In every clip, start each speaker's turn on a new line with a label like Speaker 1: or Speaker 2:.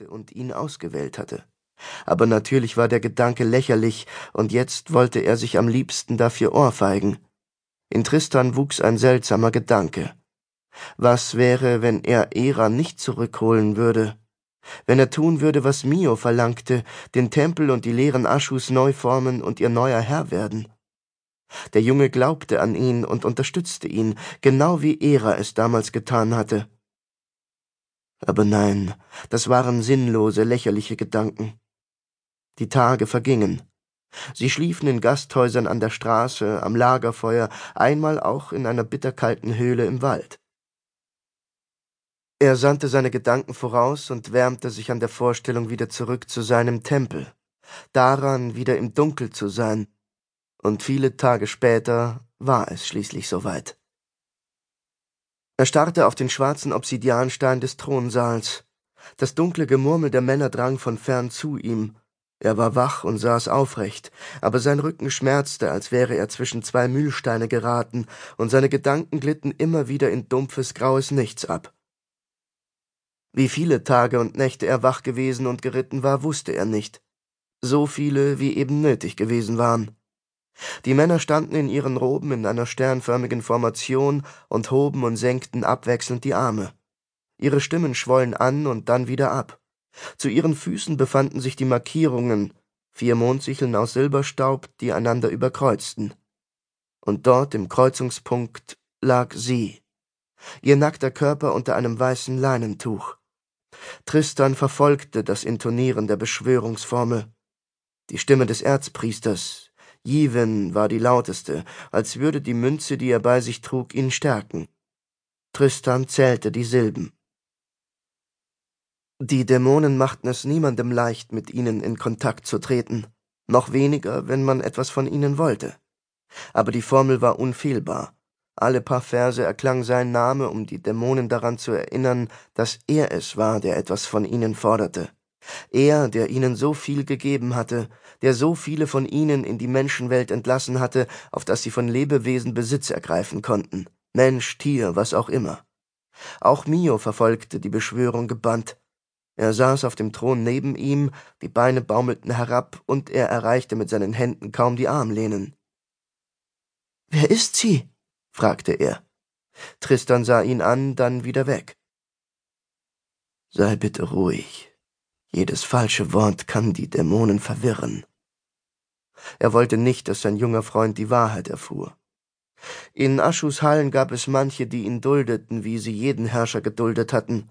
Speaker 1: hatte und ihn ausgewählt hatte. Aber natürlich war der Gedanke lächerlich, und jetzt wollte er sich am liebsten dafür ohrfeigen. In Tristan wuchs ein seltsamer Gedanke. Was wäre, wenn er Era nicht zurückholen würde? Wenn er tun würde, was Mio verlangte, den Tempel und die leeren Aschus neu formen und ihr neuer Herr werden? Der Junge glaubte an ihn und unterstützte ihn, genau wie Era es damals getan hatte. Aber nein, das waren sinnlose, lächerliche Gedanken. Die Tage vergingen. Sie schliefen in Gasthäusern an der Straße, am Lagerfeuer, einmal auch in einer bitterkalten Höhle im Wald. Er sandte seine Gedanken voraus und wärmte sich an der Vorstellung, wieder zurück zu seinem Tempel, daran, wieder im Dunkel zu sein, und viele Tage später war es schließlich soweit. Er starrte auf den schwarzen Obsidianstein des Thronsaals. Das dunkle Gemurmel der Männer drang von fern zu ihm. Er war wach und saß aufrecht, aber sein Rücken schmerzte, als wäre er zwischen zwei Mühlsteine geraten, und seine Gedanken glitten immer wieder in dumpfes, graues Nichts ab. Wie viele Tage und Nächte er wach gewesen und geritten war, wusste er nicht. So viele, wie eben nötig gewesen waren. Die Männer standen in ihren Roben in einer sternförmigen Formation und hoben und senkten abwechselnd die Arme. Ihre Stimmen schwollen an und dann wieder ab. Zu ihren Füßen befanden sich die Markierungen, vier Mondsicheln aus Silberstaub, die einander überkreuzten. Und dort im Kreuzungspunkt lag sie, ihr nackter Körper unter einem weißen Leinentuch. Tristan verfolgte das Intonieren der Beschwörungsformel. Die Stimme des Erzpriesters, Jiven, war die lauteste, als würde die Münze, die er bei sich trug, ihn stärken. Tristan zählte die Silben. Die Dämonen machten es niemandem leicht, mit ihnen in Kontakt zu treten, noch weniger, wenn man etwas von ihnen wollte. Aber die Formel war unfehlbar. Alle paar Verse erklang sein Name, um die Dämonen daran zu erinnern, dass er es war, der etwas von ihnen forderte. Er, der ihnen so viel gegeben hatte, der so viele von ihnen in die Menschenwelt entlassen hatte, auf dass sie von Lebewesen Besitz ergreifen konnten. Mensch, Tier, was auch immer. Auch Mio verfolgte die Beschwörung gebannt. Er saß auf dem Thron neben ihm, die Beine baumelten herab, und er erreichte mit seinen Händen kaum die Armlehnen. Wer ist sie? fragte er. Tristan sah ihn an, dann wieder weg. Sei bitte ruhig. Jedes falsche Wort kann die Dämonen verwirren. Er wollte nicht, dass sein junger Freund die Wahrheit erfuhr. In Aschus Hallen gab es manche, die ihn duldeten, wie sie jeden Herrscher geduldet hatten.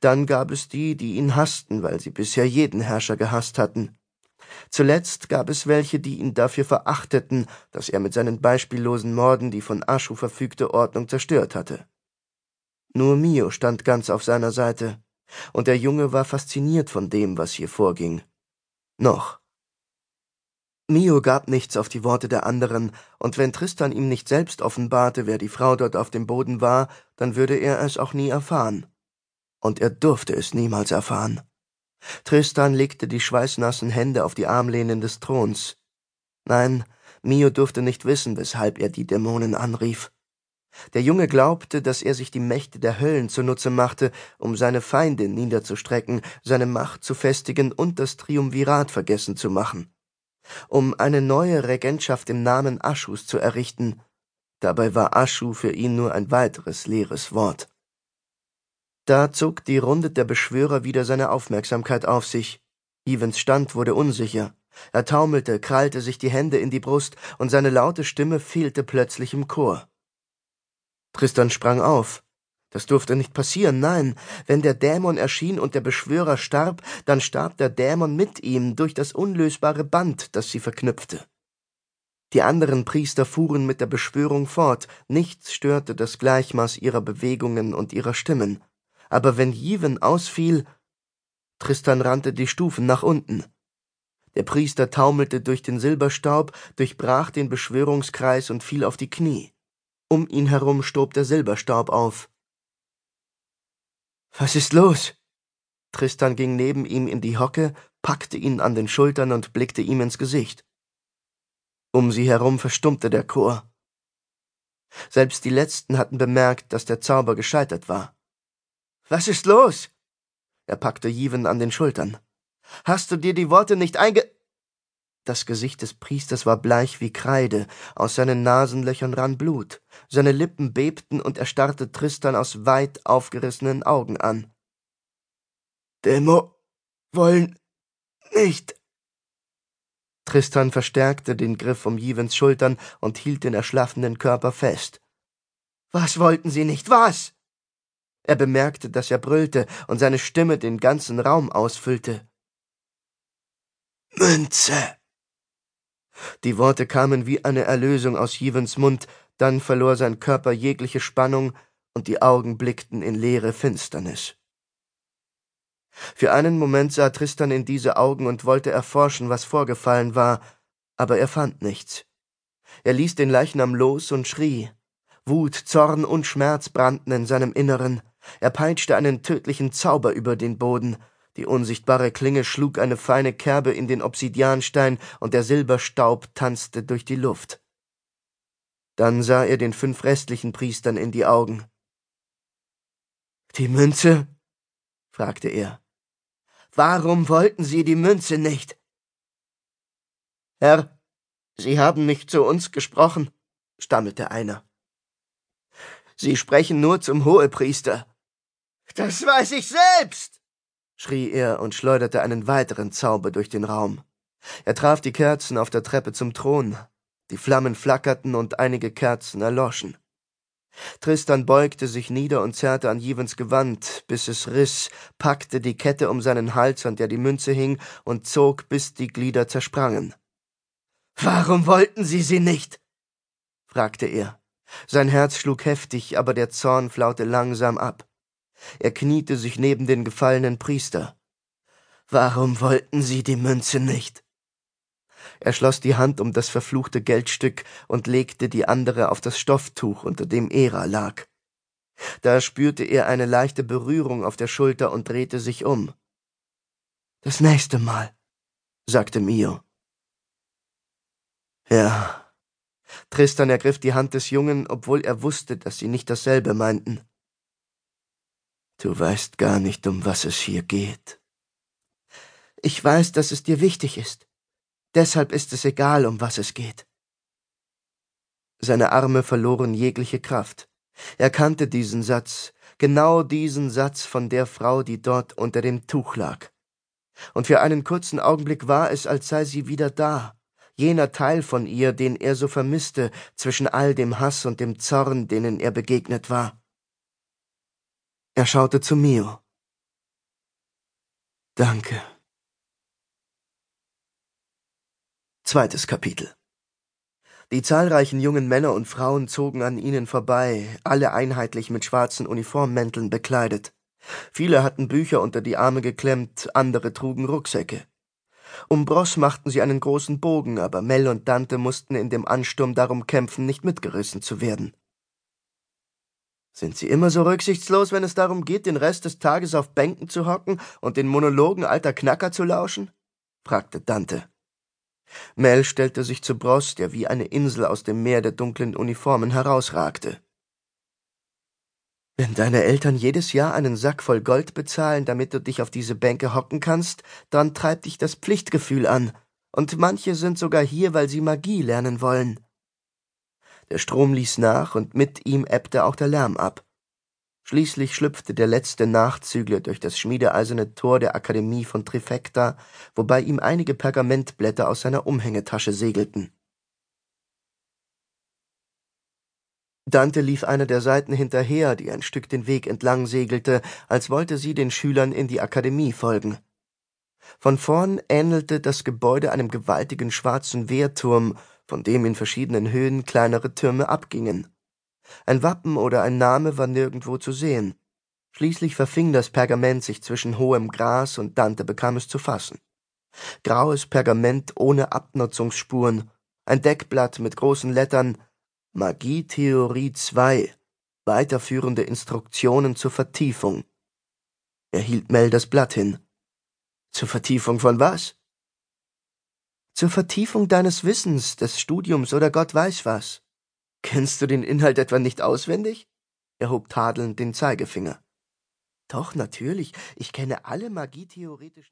Speaker 1: Dann gab es die, die ihn hassten, weil sie bisher jeden Herrscher gehasst hatten. Zuletzt gab es welche, die ihn dafür verachteten, dass er mit seinen beispiellosen Morden die von Aschu verfügte Ordnung zerstört hatte. Nur Mio stand ganz auf seiner Seite, und der Junge war fasziniert von dem, was hier vorging. Noch. Mio gab nichts auf die Worte der anderen, und wenn Tristan ihm nicht selbst offenbarte, wer die Frau dort auf dem Boden war, dann würde er es auch nie erfahren. Und er durfte es niemals erfahren. Tristan legte die schweißnassen Hände auf die Armlehnen des Throns. Nein, Mio durfte nicht wissen, weshalb er die Dämonen anrief. Der Junge glaubte, dass er sich die Mächte der Höllen zunutze machte, um seine Feinde niederzustrecken, seine Macht zu festigen und das Triumvirat vergessen zu machen. Um eine neue Regentschaft im Namen Aschus zu errichten. Dabei war Aschu für ihn nur ein weiteres leeres Wort. Da zog die Runde der Beschwörer wieder seine Aufmerksamkeit auf sich. Evans Stand wurde unsicher. Er taumelte, krallte sich die Hände in die Brust, und seine laute Stimme fehlte plötzlich im Chor. Tristan sprang auf. Das durfte nicht passieren, nein. Wenn der Dämon erschien und der Beschwörer starb, dann starb der Dämon mit ihm durch das unlösbare Band, das sie verknüpfte. Die anderen Priester fuhren mit der Beschwörung fort, nichts störte das Gleichmaß ihrer Bewegungen und ihrer Stimmen aber wenn Jiven ausfiel, Tristan rannte die Stufen nach unten. Der Priester taumelte durch den Silberstaub, durchbrach den Beschwörungskreis und fiel auf die Knie. Um ihn herum stob der Silberstaub auf. Was ist los? Tristan ging neben ihm in die Hocke, packte ihn an den Schultern und blickte ihm ins Gesicht. Um sie herum verstummte der Chor. Selbst die Letzten hatten bemerkt, dass der Zauber gescheitert war. Was ist los? Er packte Jiven an den Schultern. Hast du dir die Worte nicht einge... Das Gesicht des Priesters war bleich wie Kreide, aus seinen Nasenlöchern rann Blut, seine Lippen bebten und er starrte Tristan aus weit aufgerissenen Augen an. Demo wollen nicht. Tristan verstärkte den Griff um Jivens Schultern und hielt den erschlaffenden Körper fest. Was wollten sie nicht? Was? Er bemerkte, dass er brüllte und seine Stimme den ganzen Raum ausfüllte. Münze! Die Worte kamen wie eine Erlösung aus Jivens Mund, dann verlor sein Körper jegliche Spannung und die Augen blickten in leere Finsternis. Für einen Moment sah Tristan in diese Augen und wollte erforschen, was vorgefallen war, aber er fand nichts. Er ließ den Leichnam los und schrie. Wut, Zorn und Schmerz brannten in seinem Inneren. Er peitschte einen tödlichen Zauber über den Boden. Die unsichtbare Klinge schlug eine feine Kerbe in den Obsidianstein und der Silberstaub tanzte durch die Luft. Dann sah er den fünf restlichen Priestern in die Augen. Die Münze? fragte er. Warum wollten Sie die Münze nicht? Herr, Sie haben nicht zu uns gesprochen, stammelte einer. Sie sprechen nur zum Hohepriester. Das weiß ich selbst, schrie er und schleuderte einen weiteren Zauber durch den Raum. Er traf die Kerzen auf der Treppe zum Thron. Die Flammen flackerten und einige Kerzen erloschen. Tristan beugte sich nieder und zerrte an Jivens Gewand, bis es riss, packte die Kette um seinen Hals, an der die Münze hing, und zog, bis die Glieder zersprangen. Warum wollten Sie sie nicht? fragte er. Sein Herz schlug heftig, aber der Zorn flaute langsam ab. Er kniete sich neben den gefallenen Priester. Warum wollten Sie die Münze nicht? Er schloss die Hand um das verfluchte Geldstück und legte die andere auf das Stofftuch, unter dem Era lag. Da spürte er eine leichte Berührung auf der Schulter und drehte sich um. Das nächste Mal, sagte Mio. Ja. Tristan ergriff die Hand des Jungen, obwohl er wusste, dass sie nicht dasselbe meinten. Du weißt gar nicht, um was es hier geht. Ich weiß, dass es dir wichtig ist. Deshalb ist es egal, um was es geht. Seine Arme verloren jegliche Kraft. Er kannte diesen Satz, genau diesen Satz von der Frau, die dort unter dem Tuch lag. Und für einen kurzen Augenblick war es, als sei sie wieder da, jener Teil von ihr, den er so vermisste zwischen all dem Hass und dem Zorn, denen er begegnet war. Er schaute zu Mio. Danke. Zweites Kapitel Die zahlreichen jungen Männer und Frauen zogen an ihnen vorbei, alle einheitlich mit schwarzen Uniformmänteln bekleidet. Viele hatten Bücher unter die Arme geklemmt, andere trugen Rucksäcke. Um Bross machten sie einen großen Bogen, aber Mel und Dante mussten in dem Ansturm darum kämpfen, nicht mitgerissen zu werden. Sind Sie immer so rücksichtslos, wenn es darum geht, den Rest des Tages auf Bänken zu hocken und den Monologen alter Knacker zu lauschen? fragte Dante. Mel stellte sich zu Bross, der wie eine Insel aus dem Meer der dunklen Uniformen herausragte. Wenn deine Eltern jedes Jahr einen Sack voll Gold bezahlen, damit du dich auf diese Bänke hocken kannst, dann treibt dich das Pflichtgefühl an, und manche sind sogar hier, weil sie Magie lernen wollen. Der Strom ließ nach, und mit ihm ebbte auch der Lärm ab. Schließlich schlüpfte der letzte Nachzügler durch das schmiedeeiserne Tor der Akademie von Trifecta, wobei ihm einige Pergamentblätter aus seiner Umhängetasche segelten. Dante lief einer der Seiten hinterher, die ein Stück den Weg entlang segelte, als wollte sie den Schülern in die Akademie folgen. Von vorn ähnelte das Gebäude einem gewaltigen schwarzen Wehrturm, von dem in verschiedenen Höhen kleinere Türme abgingen. Ein Wappen oder ein Name war nirgendwo zu sehen. Schließlich verfing das Pergament sich zwischen hohem Gras und Dante bekam es zu fassen. Graues Pergament ohne Abnutzungsspuren, ein Deckblatt mit großen Lettern Magietheorie 2 Weiterführende Instruktionen zur Vertiefung. Er hielt Mel das Blatt hin. Zur Vertiefung von was? Zur Vertiefung deines Wissens, des Studiums oder Gott weiß was. Kennst du den Inhalt etwa nicht auswendig? Er hob tadelnd den Zeigefinger. Doch, natürlich. Ich kenne alle magietheoretischen